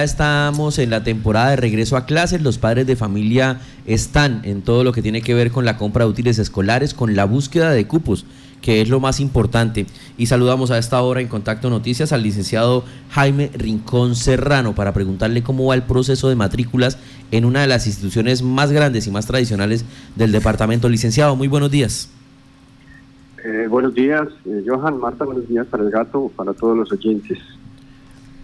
Estamos en la temporada de regreso a clases, los padres de familia están en todo lo que tiene que ver con la compra de útiles escolares, con la búsqueda de cupos, que es lo más importante. Y saludamos a esta hora en Contacto Noticias al licenciado Jaime Rincón Serrano para preguntarle cómo va el proceso de matrículas en una de las instituciones más grandes y más tradicionales del departamento. Licenciado, muy buenos días. Eh, buenos días, eh, Johan, Marta, buenos días para el gato, para todos los oyentes.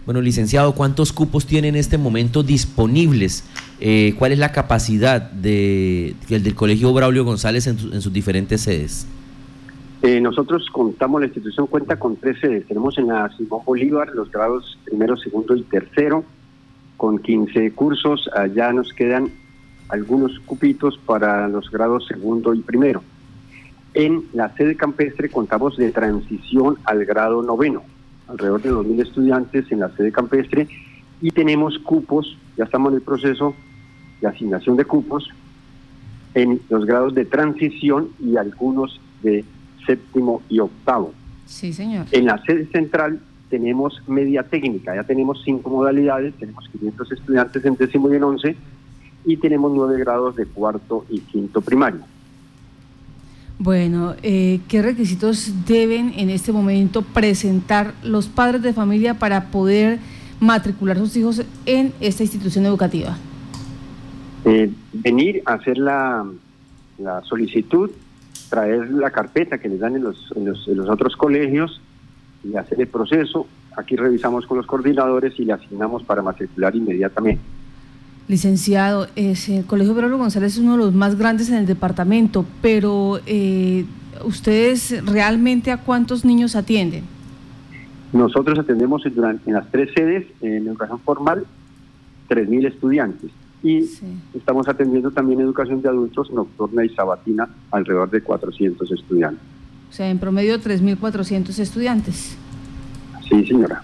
Bueno, licenciado, ¿cuántos cupos tiene en este momento disponibles? Eh, ¿Cuál es la capacidad de, del Colegio Braulio González en, sus diferentes sedes? Eh, nosotros contamos, la institución cuenta con tres sedes. Tenemos en la Simón Bolívar los grados primero, segundo y tercero, con 15 cursos. Allá nos quedan algunos cupitos para los grados segundo y primero. En la sede campestre contamos de transición al grado noveno alrededor de 2.000 estudiantes en la sede campestre y tenemos cupos, ya estamos en el proceso de asignación de cupos en los grados de transición y algunos de séptimo y octavo. Sí, señor. En la sede central tenemos media técnica, ya tenemos cinco modalidades, tenemos 500 estudiantes en décimo y en once y tenemos nueve grados de cuarto y quinto primario. Bueno, eh, ¿qué requisitos deben en este momento presentar los padres de familia para poder matricular a sus hijos en esta institución educativa? Eh, venir a hacer la, solicitud, traer la carpeta que les dan en los, en los otros colegios y hacer el proceso. Aquí revisamos con los coordinadores y le asignamos para matricular inmediatamente. Licenciado, el Colegio Obrero González es uno de los más grandes en el departamento, pero eh, ¿ustedes realmente a cuántos niños atienden? Nosotros atendemos en, en las tres sedes, en educación formal, 3.000 estudiantes. Y estamos atendiendo también educación de adultos nocturna y sabatina, alrededor de 400 estudiantes. O sea, en promedio 3.400 estudiantes. Sí, señora.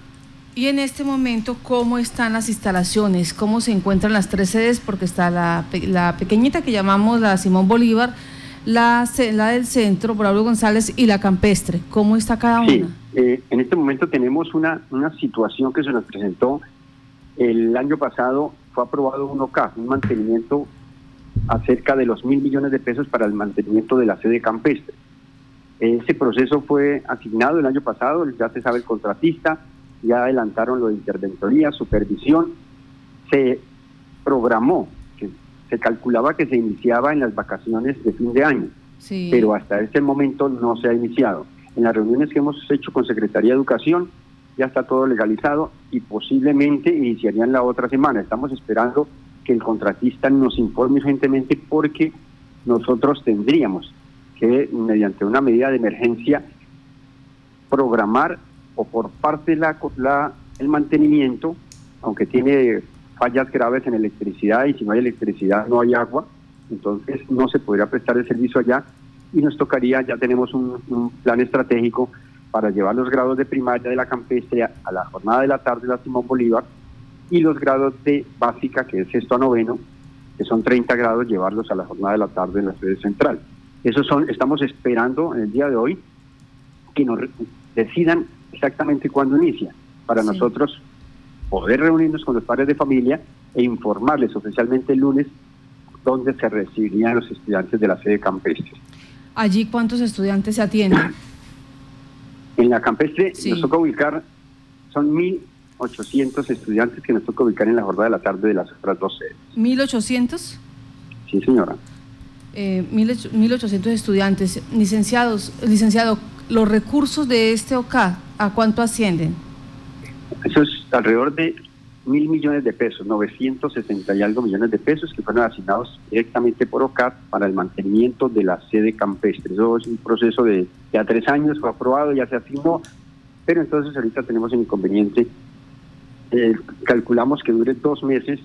Y en este momento, ¿cómo están las instalaciones? ¿Cómo se encuentran las tres sedes? Porque está la, la pequeñita que llamamos la Simón Bolívar, la, la del centro, Braulio González, y la campestre. ¿Cómo está cada una? Sí, eh, en este momento tenemos una, una situación que se nos presentó. El año pasado fue aprobado un OCA, un mantenimiento acerca de los mil millones de pesos para el mantenimiento de la sede campestre. Ese proceso fue asignado el año pasado, ya se sabe el contratista, ya adelantaron lo de interventoría, supervisión, se programó, se calculaba que se iniciaba en las vacaciones de fin de año, pero hasta este momento no se ha iniciado. En las reuniones que hemos hecho con Secretaría de Educación ya está todo legalizado y posiblemente iniciarían la otra semana. Estamos esperando que el contratista nos informe urgentemente porque nosotros tendríamos que, mediante una medida de emergencia, programar o por parte de la, el mantenimiento, aunque tiene fallas graves en electricidad y si no hay electricidad no hay agua, entonces no se podría prestar el servicio allá y nos tocaría, ya tenemos un, plan estratégico para llevar los grados de primaria de la campestre a la jornada de la tarde de la Simón Bolívar y los grados de básica, que es sexto a noveno, que son 30 grados, llevarlos a la jornada de la tarde en la sede central. Esos son, estamos esperando en el día de hoy que nos decidan exactamente cuándo inicia, para nosotros poder reunirnos con los padres de familia e informarles oficialmente el lunes dónde se recibirían los estudiantes de la sede campestre. ¿Allí cuántos estudiantes se atienden? En la campestre nos toca ubicar, son 1.800 estudiantes que nos toca ubicar en la jornada de la tarde de las otras dos sedes. ¿1.800? Sí, señora. Eh, 1.800 estudiantes. Licenciados, licenciado, los recursos de este OCA, ¿a cuánto ascienden? Eso es alrededor de mil millones de pesos, 960 y algo millones de pesos que fueron asignados directamente por OCA para el mantenimiento de la sede campestre. Eso es un proceso de ya tres años, fue aprobado, ya se asignó, pero entonces ahorita tenemos el inconveniente. Eh, calculamos que dure dos meses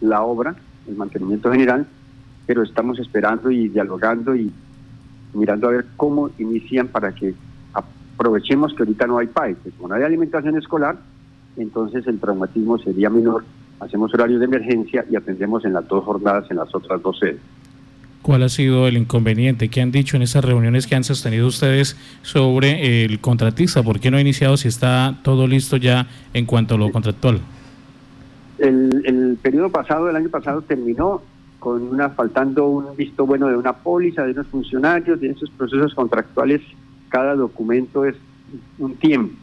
la obra, el mantenimiento general, pero estamos esperando y dialogando y mirando a ver cómo inician para que aprovechemos que ahorita no hay PAE, que como no hay alimentación escolar, entonces el traumatismo sería menor. Hacemos horarios de emergencia y atendemos en las dos jornadas en las otras dos sedes. ¿Cuál ha sido el inconveniente? ¿Qué han dicho en esas reuniones que han sostenido ustedes sobre el contratista? ¿Por qué no ha iniciado si está todo listo ya en cuanto a lo contractual? El, el periodo pasado, el año pasado, terminó con una faltando un visto bueno de una póliza, de unos funcionarios, de esos procesos contractuales, cada documento es un tiempo.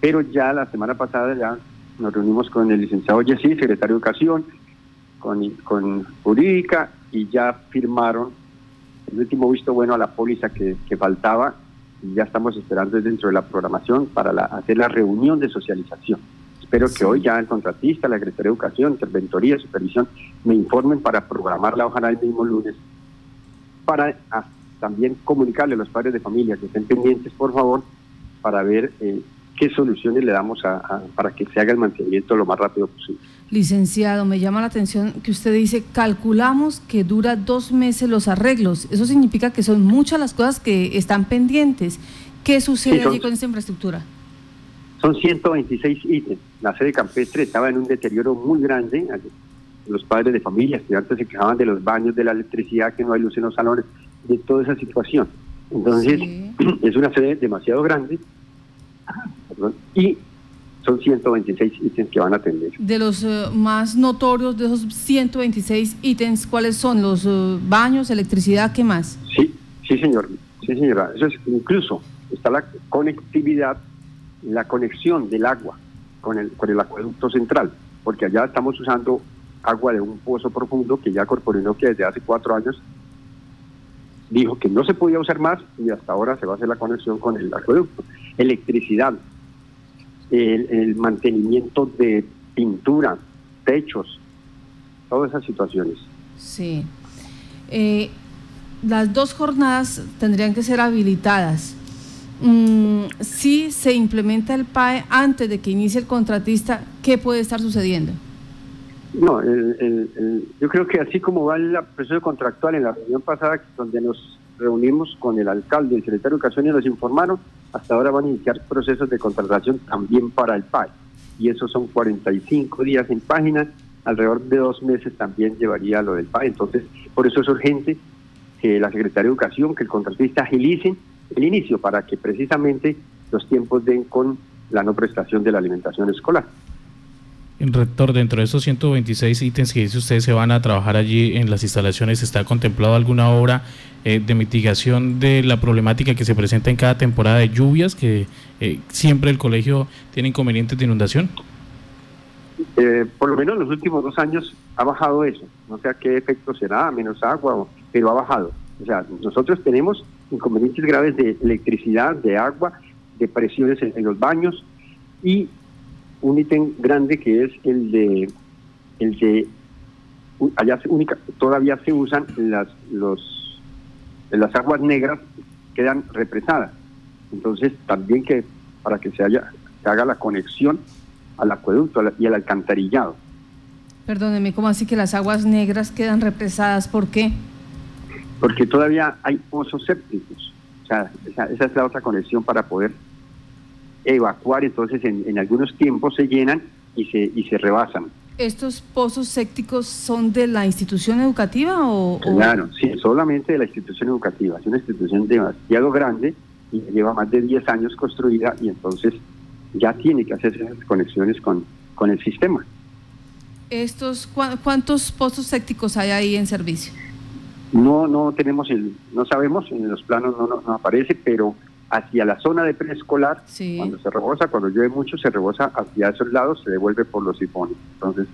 Pero ya la semana pasada ya nos reunimos con el licenciado Jessy, secretario de Educación, con, con Jurídica, y ya firmaron el último visto bueno a la póliza que, que faltaba, y ya estamos esperando dentro de la programación para la, hacer la reunión de socialización. Espero que hoy ya el contratista, la Secretaría de Educación, Interventoría, Supervisión, me informen para programarla, ojalá el mismo lunes, para ah, también comunicarle a los padres de familia que estén pendientes, por favor, para ver eh, qué soluciones le damos a, para que se haga el mantenimiento lo más rápido posible. Licenciado, me llama la atención que usted dice, calculamos que dura dos meses los arreglos. Eso significa que son muchas las cosas que están pendientes. ¿Qué sucede allí con esta infraestructura? Son 126 ítems. La sede campestre estaba en un deterioro muy grande. Los padres de familia, estudiantes se quejaban de los baños, de la electricidad, que no hay luz en los salones, de toda esa situación. Entonces, es una sede demasiado grande y son 126 ítems que van a atender. De los eh, más notorios de esos 126 ítems, ¿cuáles son? ¿Los eh, baños, electricidad, qué más? Sí, sí, señor. Sí, señora. Eso es incluso está la conectividad la conexión del agua con el, con el acueducto central, porque allá estamos usando agua de un pozo profundo que ya que desde hace cuatro años dijo que no se podía usar más y hasta ahora se va a hacer la conexión con el acueducto. Electricidad, el, mantenimiento de pintura, techos, todas esas situaciones. Sí. Eh, las dos jornadas tendrían que ser habilitadas Mm, si se implementa el PAE antes de que inicie el contratista, ¿qué puede estar sucediendo? No, yo creo que así como va el proceso contractual en la reunión pasada, donde nos reunimos con el alcalde y el secretario de Educación y nos informaron, hasta ahora van a iniciar procesos de contratación también para el PAE. Y esos son 45 días en página, alrededor de dos meses también llevaría lo del PAE. Entonces, por eso es urgente que la Secretaría de Educación, que el contratista agilice el inicio para que precisamente los tiempos den con la no prestación de la alimentación escolar. Rector, dentro de esos 126 ítems que dice usted se van a trabajar allí en las instalaciones, ¿está contemplado alguna obra eh, de mitigación de la problemática que se presenta en cada temporada de lluvias, que eh, siempre el colegio tiene inconvenientes de inundación? Eh, por lo menos en los últimos dos años ha bajado eso. No sé a qué efecto será, menos agua, pero ha bajado. O sea, nosotros tenemos inconvenientes graves de electricidad, de agua, de presiones en, los baños y un ítem grande que es el de el de allá única, todavía se usan las los las aguas negras quedan represadas. Entonces también que para que se haya haga la conexión al acueducto y al alcantarillado. Perdóneme cómo así que las aguas negras quedan represadas por qué porque todavía hay pozos sépticos. O sea, esa, es la otra conexión para poder evacuar, entonces en, algunos tiempos se llenan y se, y se rebasan. ¿Estos pozos sépticos son de la institución educativa o...? Claro, sí, solamente de la institución educativa. Es una institución demasiado grande y lleva más de 10 años construida y entonces ya tiene que hacerse esas conexiones con, con el sistema. Estos, ¿Cuántos pozos sépticos hay ahí en servicio? No, no tenemos el, no sabemos, en los planos no, no, aparece, pero hacia la zona de preescolar, cuando se rebosa, cuando llueve mucho, se rebosa hacia esos lados, se devuelve por los sifones. Entonces,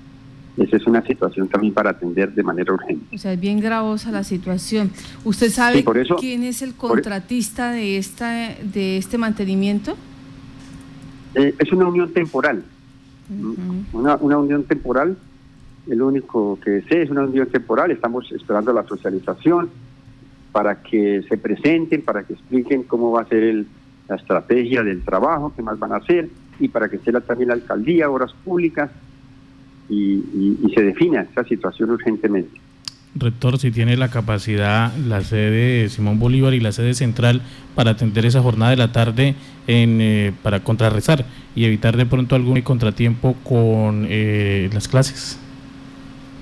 esa es una situación también para atender de manera urgente. O sea, es bien gravosa la situación. ¿Usted sabe quién es el contratista de esta de este mantenimiento? Eh, es una unión temporal. una, una unión temporal el único que sé es una unión temporal, estamos esperando la socialización para que se presenten, para que expliquen cómo va a ser la estrategia del trabajo, qué más van a hacer, y para que esté también la alcaldía, obras públicas, y, se defina esa situación urgentemente. Rector, si tiene la capacidad la sede Simón Bolívar y la sede central para atender esa jornada de la tarde en, eh, para contrarrestar y evitar de pronto algún contratiempo con eh, las clases.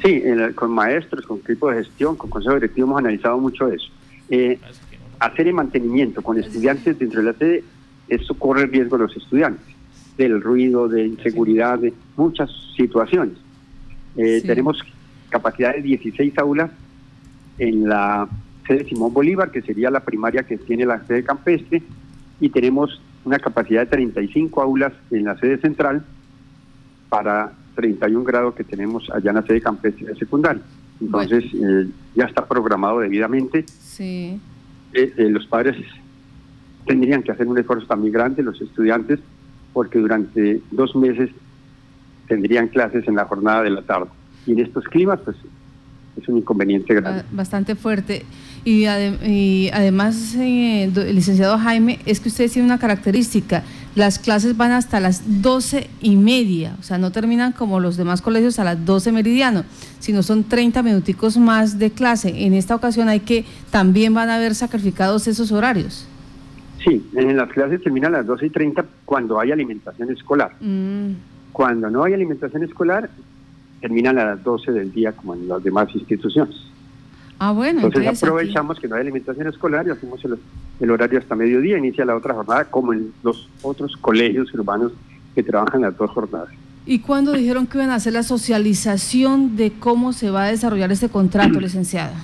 Sí, con maestros, con equipo de gestión, con consejo directivo hemos analizado mucho eso. Eh, hacer el mantenimiento con estudiantes dentro de la sede, eso corre el riesgo de los estudiantes, del ruido, de inseguridad, de muchas situaciones. Eh, tenemos capacidad de 16 aulas en la sede Simón Bolívar, que sería la primaria que tiene la sede campestre, y tenemos una capacidad de 35 aulas en la sede central para 31 grados que tenemos allá en la sede campestre secundaria. Entonces, eh, ya está programado debidamente. Sí. Eh, eh, los padres tendrían que hacer un esfuerzo también grande, los estudiantes, porque durante dos meses tendrían clases en la jornada de la tarde. Y en estos climas, pues es un inconveniente grande. Bastante fuerte. Y, además, eh, licenciado Jaime, es que ustedes tienen una característica, las clases van hasta las doce y media, o sea, no terminan como los demás colegios a las 12 meridiano, sino son 30 minuticos más de clase. En esta ocasión hay que, también van a haber sacrificados esos horarios. Sí, en las clases terminan a las 12 y 30 cuando hay alimentación escolar. Mm. Cuando no hay alimentación escolar, terminan a las 12 del día como en las demás instituciones. Ah, bueno. Entonces, aprovechamos que no hay alimentación escolar y hacemos el, horario hasta mediodía, inicia la otra jornada como en los otros colegios urbanos que trabajan las dos jornadas. ¿Y cuándo dijeron que iban a hacer la socialización de cómo se va a desarrollar este contrato, licenciada?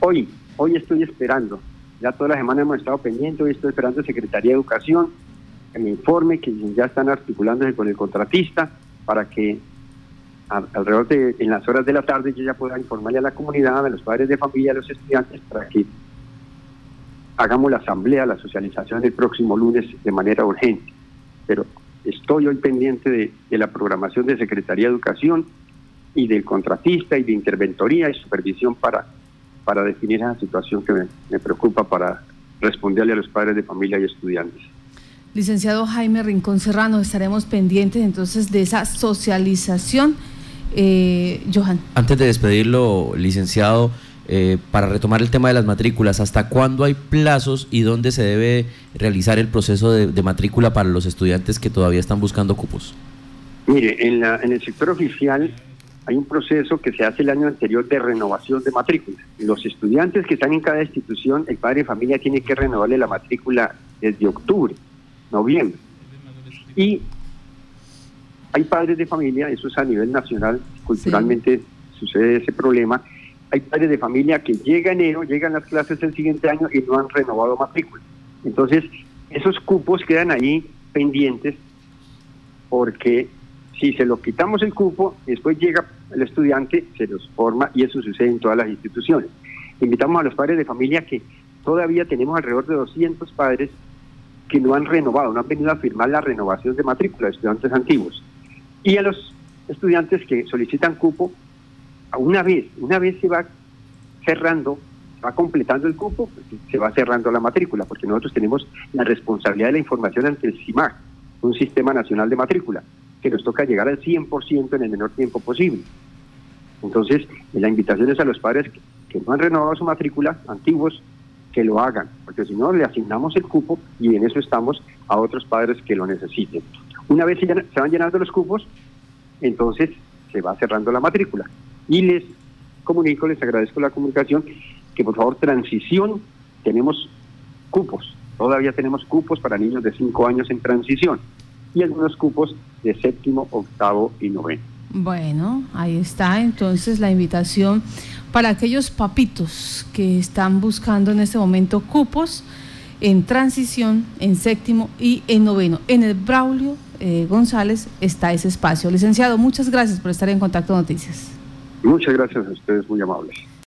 Hoy, hoy estoy esperando. Ya toda la semana hemos estado pendientes, hoy estoy esperando Secretaría de Educación que me informe que ya están articulándose con el contratista para que alrededor de en las horas de la tarde yo ya pueda informarle a la comunidad, a los padres de familia, a los estudiantes, para que hagamos la asamblea, la socialización el próximo lunes de manera urgente. Pero estoy hoy pendiente de, la programación de Secretaría de Educación y del contratista y de interventoría y supervisión para, para definir esa situación que me, me preocupa para responderle a los padres de familia y estudiantes. Licenciado Jaime Rincón Serrano, estaremos pendientes entonces de esa socialización eh, Johan. Antes de despedirlo, licenciado, eh, para retomar el tema de las matrículas, ¿hasta cuándo hay plazos y dónde se debe realizar el proceso de, matrícula para los estudiantes que todavía están buscando cupos? Mire, en, la, en el sector oficial hay un proceso que se hace el año anterior de renovación de matrícula. Los estudiantes que están en cada institución, el padre de familia tiene que renovarle la matrícula desde octubre, noviembre. Y hay padres de familia, eso es a nivel nacional, culturalmente sucede ese problema. Hay padres de familia que llega enero, llegan las clases el siguiente año y no han renovado matrícula. Entonces, esos cupos quedan ahí pendientes porque si se lo quitamos el cupo, después llega el estudiante, se los forma y eso sucede en todas las instituciones. Invitamos a los padres de familia que todavía tenemos alrededor de 200 padres que no han renovado, no han venido a firmar la renovación de matrícula de estudiantes antiguos. Y a los estudiantes que solicitan cupo, una vez, una vez se va cerrando, va completando el cupo, pues, se va cerrando la matrícula, porque nosotros tenemos la responsabilidad de la información ante el CIMAC, un sistema nacional de matrícula, que nos toca llegar al 100% en el menor tiempo posible. Entonces, la invitación es a los padres que, no han renovado su matrícula, antiguos, que lo hagan, porque si no, le asignamos el cupo y en eso estamos a otros padres que lo necesiten. Una vez se, van llenando los cupos, entonces se va cerrando la matrícula. Y les comunico, les agradezco la comunicación, que por favor transición, tenemos cupos, todavía tenemos cupos para niños de 5 años en transición y algunos cupos de séptimo, octavo y noveno. Bueno, ahí está entonces la invitación para aquellos papitos que están buscando en este momento cupos en transición, en séptimo y en noveno. En el Braulio eh, González está ese espacio. Licenciado, muchas gracias por estar en Contacto Noticias. Muchas gracias a ustedes, muy amables.